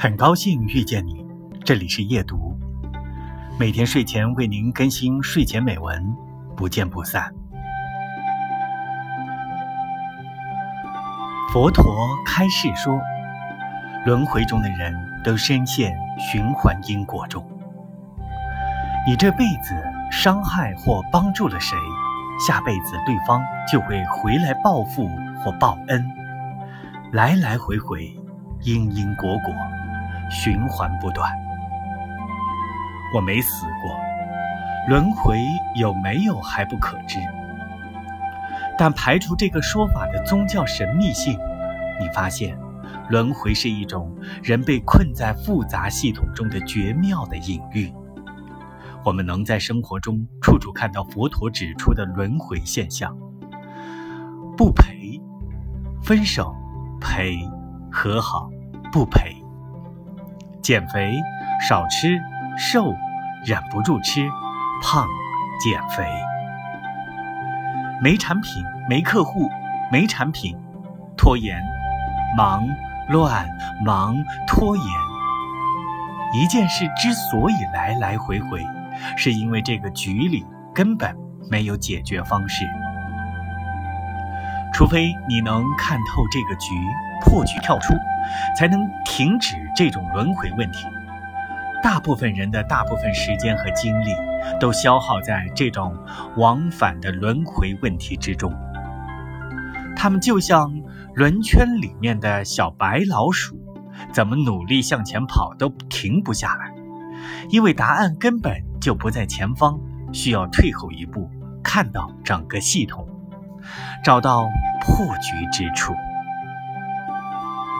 很高兴遇见你，这里是夜读，每天睡前为您更新睡前美文，不见不散。佛陀开示说，轮回中的人都深陷循环因果中。你这辈子伤害或帮助了谁，下辈子对方就会回来报复或报恩，来来回回，因因果果。循环不断，我没死过，轮回有没有还不可知。但排除这个说法的宗教神秘性，你发现，轮回是一种人被困在复杂系统中的绝妙的隐喻。我们能在生活中处处看到佛陀指出的轮回现象：不赔，分手，赔，和好，不赔。减肥，少吃，瘦，忍不住吃，胖，减肥。没产品，没客户，没产品，拖延，忙，乱，忙，拖延。一件事之所以来来回回，是因为这个局里根本没有解决方式。除非你能看透这个局，破局跳出，才能停止这种轮回问题。大部分人的大部分时间和精力，都消耗在这种往返的轮回问题之中。他们就像轮圈里面的小白老鼠，怎么努力向前跑都停不下来，因为答案根本就不在前方，需要退后一步，看到整个系统。找到破局之处。